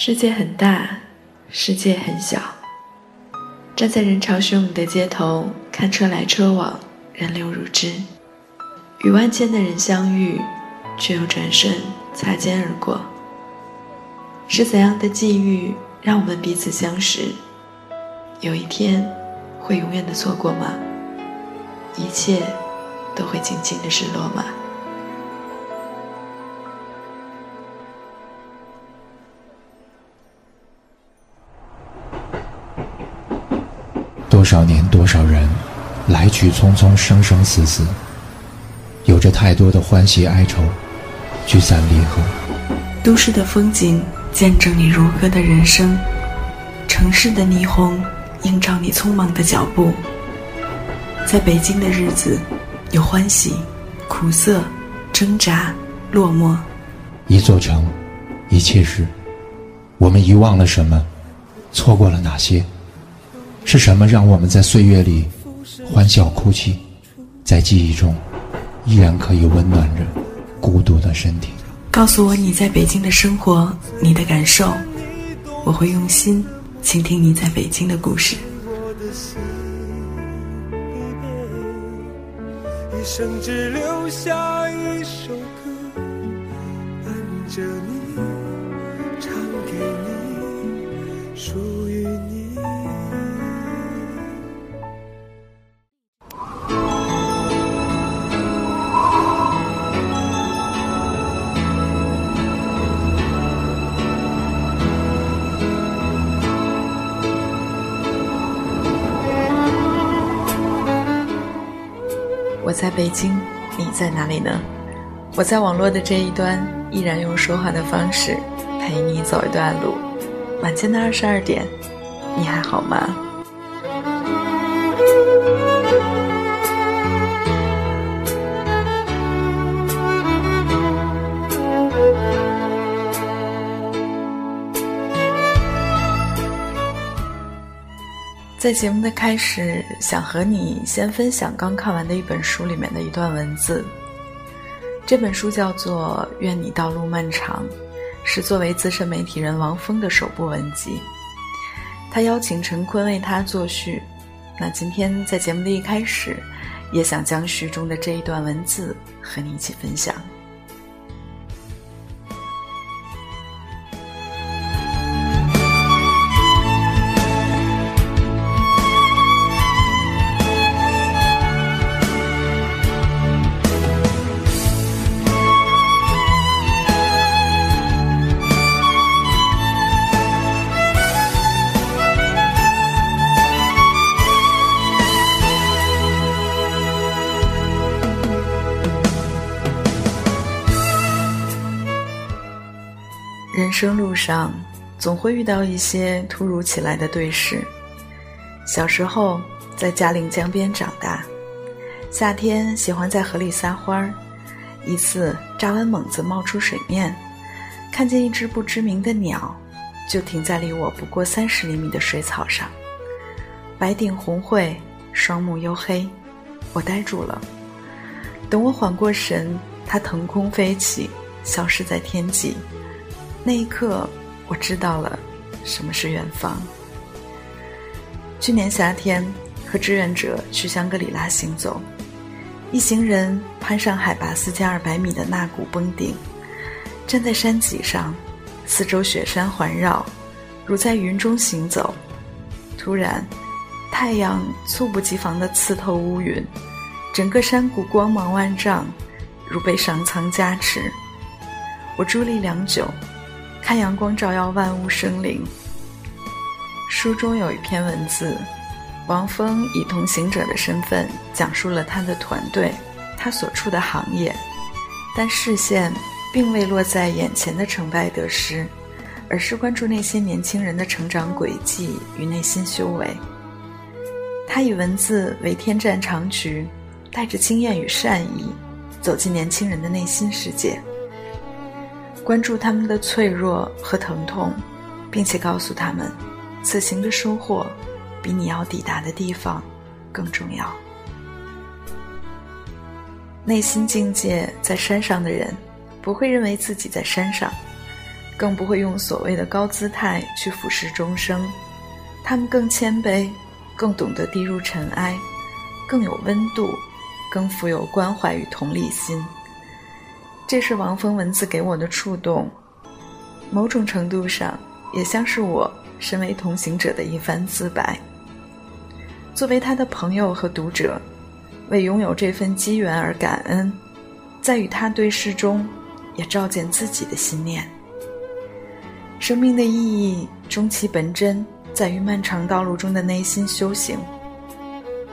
世界很大，世界很小。站在人潮汹涌的街头，看车来车往，人流如织，与万千的人相遇，却又转身擦肩而过。是怎样的际遇，让我们彼此相识？有一天，会永远的错过吗？一切，都会静静的失落吗？多少年，多少人，来去匆匆，生生死死，有着太多的欢喜哀愁，聚散离合。都市的风景，见证你如歌的人生；城市的霓虹，映照你匆忙的脚步。在北京的日子，有欢喜、苦涩、挣扎、落寞。一座城，一切事，我们遗忘了什么？错过了哪些？是什么让我们在岁月里欢笑哭泣，在记忆中依然可以温暖着孤独的身体？告诉我你在北京的生活，你的感受，我会用心倾听你在北京的故事。一生只留下一首歌，伴着你，唱给你，属在北京，你在哪里呢？我在网络的这一端，依然用说话的方式陪你走一段路。晚间的二十二点，你还好吗？在节目的开始，想和你先分享刚看完的一本书里面的一段文字。这本书叫做《愿你道路漫长》，是作为资深媒体人王峰的首部文集。他邀请陈坤为他作序。那今天在节目的一开始，也想将序中的这一段文字和你一起分享。生路上，总会遇到一些突如其来的对视。小时候在嘉陵江边长大，夏天喜欢在河里撒欢儿。一次扎完猛子冒出水面，看见一只不知名的鸟，就停在离我不过三十厘米的水草上，白顶红喙，双目黝黑，我呆住了。等我缓过神，它腾空飞起，消失在天际。那一刻，我知道了什么是远方。去年夏天，和志愿者去香格里拉行走，一行人攀上海拔四千二百米的纳古峰顶，站在山脊上，四周雪山环绕，如在云中行走。突然，太阳猝不及防地刺透乌云，整个山谷光芒万丈，如被上苍加持。我伫立良久。看阳光照耀万物生灵。书中有一篇文字，王峰以同行者的身份讲述了他的团队，他所处的行业，但视线并未落在眼前的成败得失，而是关注那些年轻人的成长轨迹与内心修为。他以文字为天战长局，带着经验与善意，走进年轻人的内心世界。关注他们的脆弱和疼痛，并且告诉他们，此行的收获比你要抵达的地方更重要。内心境界在山上的人，不会认为自己在山上，更不会用所谓的高姿态去俯视众生。他们更谦卑，更懂得低入尘埃，更有温度，更富有关怀与同理心。这是王峰文字给我的触动，某种程度上也像是我身为同行者的一番自白。作为他的朋友和读者，为拥有这份机缘而感恩，在与他对视中，也照见自己的心念。生命的意义，终其本真，在于漫长道路中的内心修行。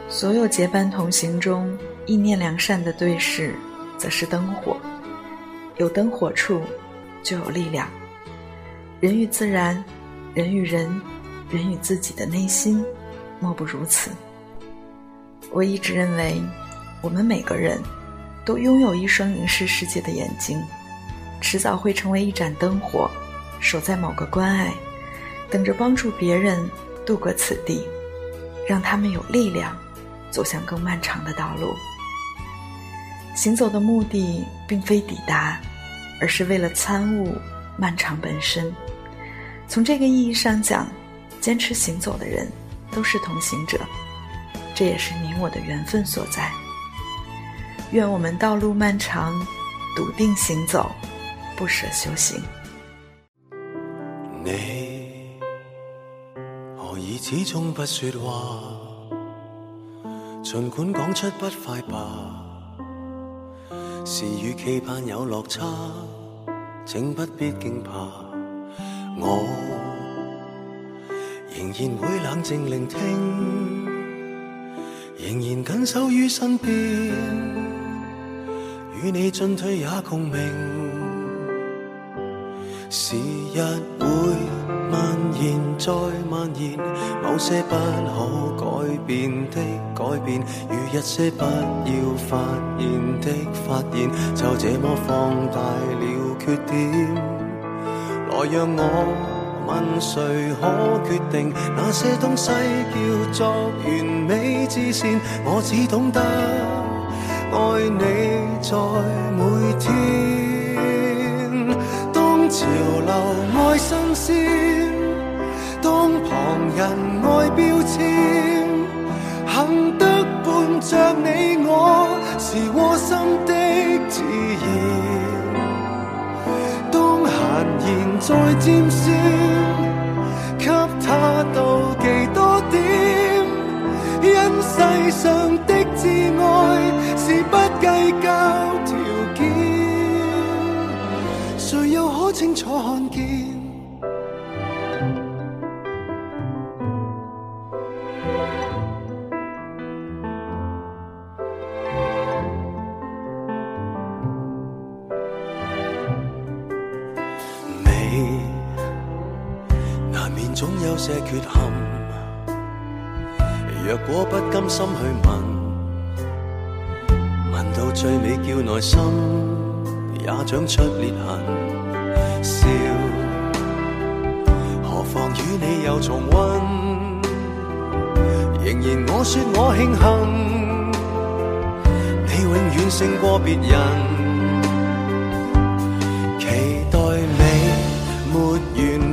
所有结伴同行中，意念良善的对视，则是灯火。有灯火处，就有力量。人与自然，人与人，人与自己的内心，莫不如此。我一直认为，我们每个人都拥有一双凝视世界的眼睛，迟早会成为一盏灯火，守在某个关隘，等着帮助别人度过此地，让他们有力量走向更漫长的道路。行走的目的并非抵达，而是为了参悟漫长本身。从这个意义上讲，坚持行走的人都是同行者，这也是你我的缘分所在。愿我们道路漫长，笃定行走，不舍修行。你何以始终不说话？尽管讲出不快吧。是与期盼有落差，请不必惊怕，我仍然会冷静聆听，仍然紧守于身边，与你进退也共鸣。时日会延再蔓延，某些不可改变的改变，与一些不要发现的发现，就这么放大了缺点。来让我问谁可决定，那些东西叫做完美之线？我只懂得爱你在每天。潮流爱新鲜，旁人爱标签，幸得伴着你我是窝心的自然。当闲言再尖酸，给他妒忌多点，因世上的挚爱是不计较条件。谁又可清楚看见？些缺陷，若果不甘心去问，问到最尾叫内心。也长出裂痕，笑，何妨与你又重温？仍然我说我庆幸，你永远胜过别人。期待美没完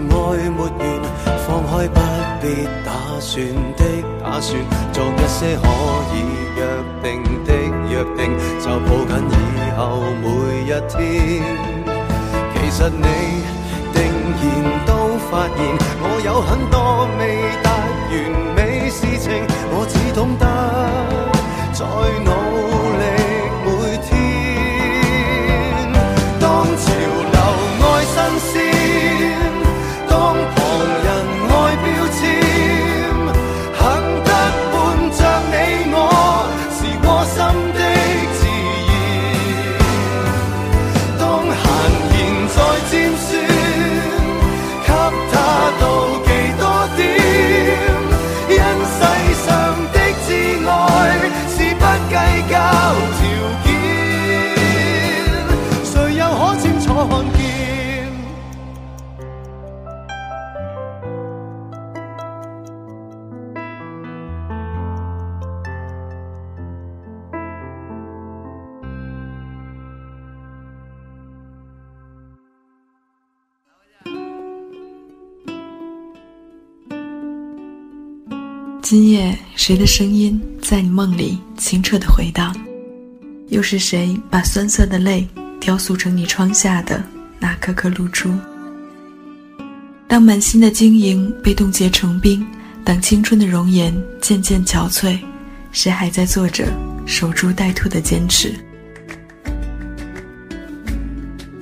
爱没完，放开不必打算的打算，做一些可以约定的约定，就抱紧以后每一天。其实你定然都发现，我有很多未达完美事情，我只懂得今夜谁的声音在你梦里清澈的回荡？又是谁把酸涩的泪雕塑成你窗下的那颗颗露珠？当满心的晶莹被冻结成冰，当青春的容颜渐渐憔悴，谁还在做着守株待兔的坚持？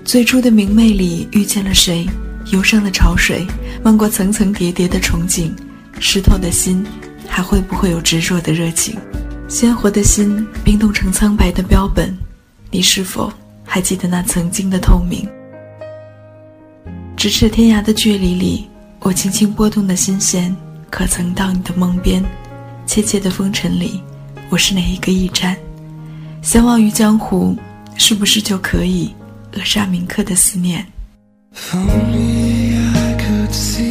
最初的明媚里遇见了谁？忧伤的潮水漫过层层叠叠的憧憬，湿透的心还会不会有执着的热情？鲜活的心冰冻成苍白的标本，你是否还记得那曾经的透明？咫尺天涯的距离里，我轻轻拨动的心弦，可曾到你的梦边？切切的风尘里，我是哪一个驿站？相忘于江湖，是不是就可以扼杀铭刻的思念？If only I could see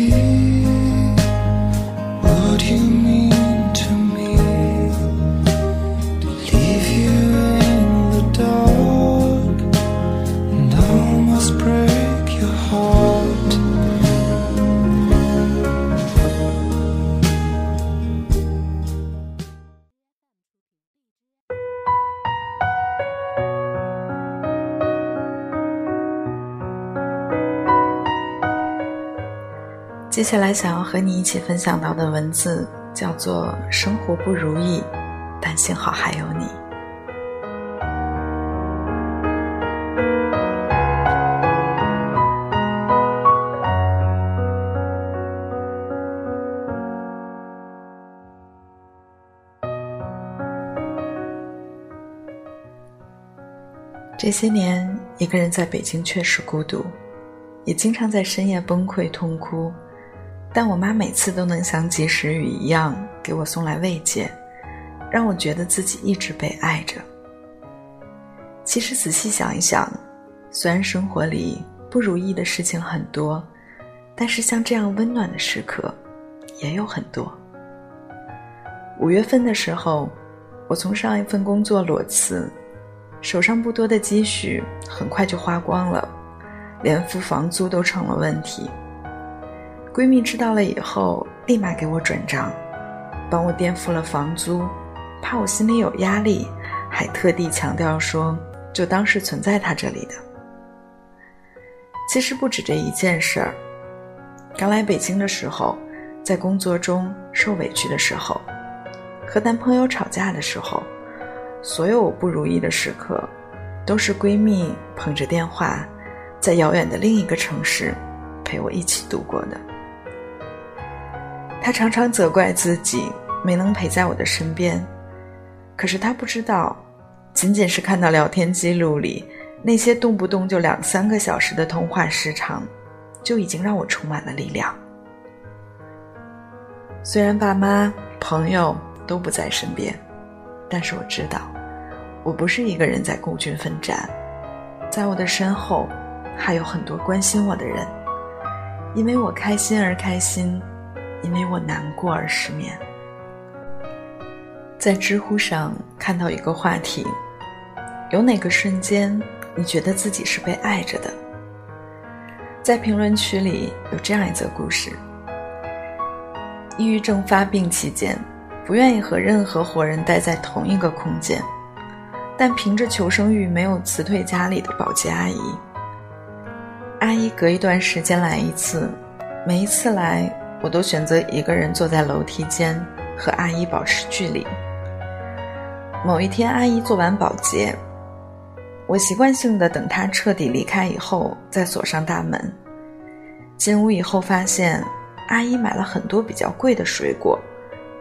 接下来想要和你一起分享到的文字叫做“生活不如意，但幸好还有你”。这些年，一个人在北京确实孤独，也经常在深夜崩溃痛哭。但我妈每次都能像及时雨一样给我送来慰藉，让我觉得自己一直被爱着。其实仔细想一想，虽然生活里不如意的事情很多，但是像这样温暖的时刻也有很多。五月份的时候，我从上一份工作裸辞，手上不多的积蓄很快就花光了，连付房租都成了问题。闺蜜知道了以后，立马给我转账，帮我垫付了房租，怕我心里有压力，还特地强调说，就当是存在她这里的。其实不止这一件事儿。刚来北京的时候，在工作中受委屈的时候，和男朋友吵架的时候，所有我不如意的时刻，都是闺蜜捧着电话，在遥远的另一个城市，陪我一起度过的。他常常责怪自己没能陪在我的身边，可是他不知道，仅仅是看到聊天记录里那些动不动就两三个小时的通话时长，就已经让我充满了力量。虽然爸妈、朋友都不在身边，但是我知道，我不是一个人在孤军奋战，在我的身后还有很多关心我的人，因为我开心而开心。因为我难过而失眠。在知乎上看到一个话题：有哪个瞬间你觉得自己是被爱着的？在评论区里有这样一则故事：抑郁症发病期间，不愿意和任何活人待在同一个空间，但凭着求生欲没有辞退家里的保洁阿姨。阿姨隔一段时间来一次，每一次来。我都选择一个人坐在楼梯间，和阿姨保持距离。某一天，阿姨做完保洁，我习惯性的等她彻底离开以后再锁上大门。进屋以后，发现阿姨买了很多比较贵的水果，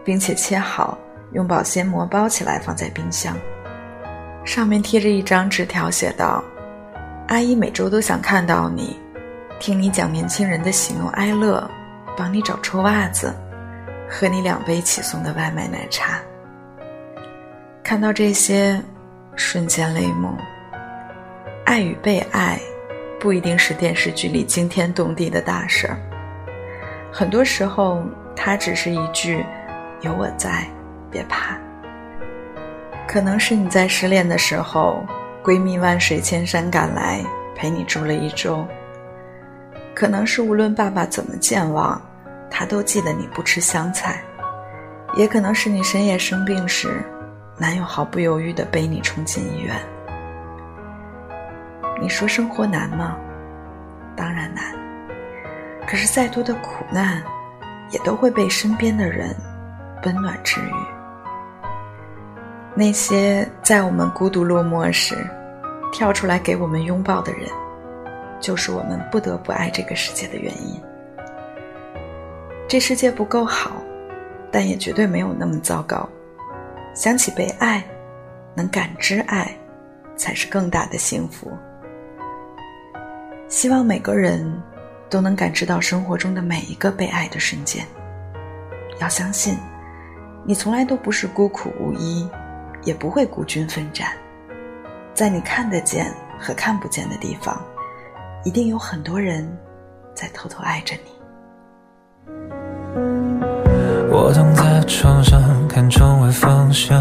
并且切好，用保鲜膜包起来放在冰箱。上面贴着一张纸条，写道：“阿姨每周都想看到你，听你讲年轻人的喜怒哀乐。”帮你找臭袜子，喝你两杯起送的外卖奶茶。看到这些，瞬间泪目。爱与被爱，不一定是电视剧里惊天动地的大事儿。很多时候，它只是一句“有我在，别怕”。可能是你在失恋的时候，闺蜜万水千山赶来陪你住了一周。可能是无论爸爸怎么健忘。他都记得你不吃香菜，也可能是你深夜生病时，男友毫不犹豫地背你冲进医院。你说生活难吗？当然难。可是再多的苦难，也都会被身边的人温暖治愈。那些在我们孤独落寞时，跳出来给我们拥抱的人，就是我们不得不爱这个世界的原因。这世界不够好，但也绝对没有那么糟糕。想起被爱，能感知爱，才是更大的幸福。希望每个人都能感知到生活中的每一个被爱的瞬间。要相信，你从来都不是孤苦无依，也不会孤军奋战。在你看得见和看不见的地方，一定有很多人在偷偷爱着你。我躺在床上看窗外方向，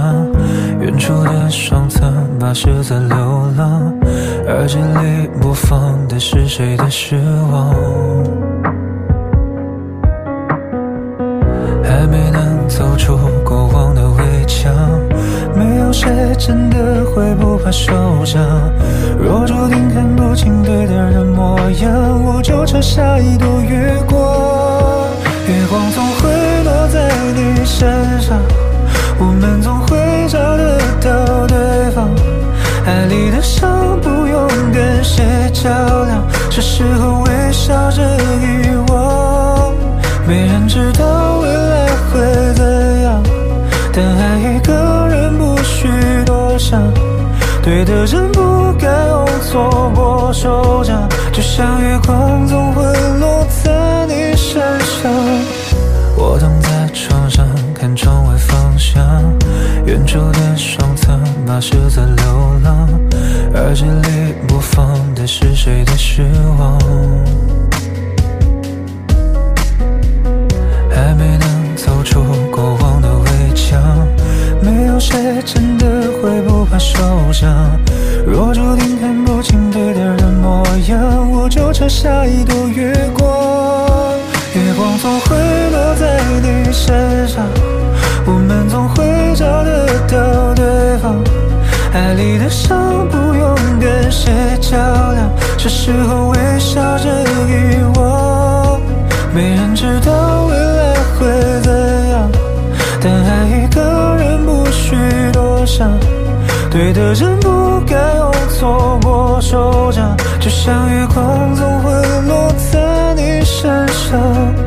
远处的双层巴士在流浪，耳机里播放的是谁的失望？还没能走出过往的围墙，没有谁真的会不怕受伤。若注定看不清对的人模样，我就扯下一朵月光，月光总会。落在你身上，我们总会找得到对方。爱里的伤不用跟谁较量，是时候微笑着遗忘。没人知道未来会怎样，但爱一个人不需多想。对的人不该用错过手掌，就像月光是在流浪，耳机里播放的是谁的失望？还没能走出过往的围墙，没有谁真的会不怕受伤。若注定看不清对的人模样，我就扯下一朵月光。月光总会落在你身上，我们总会找得到对方。爱里的伤不用跟谁较量，是时候微笑着遗忘。没人知道未来会怎样，但爱一个人不需多想，对的人不该用错过手掌，就像月光总会落在你身上。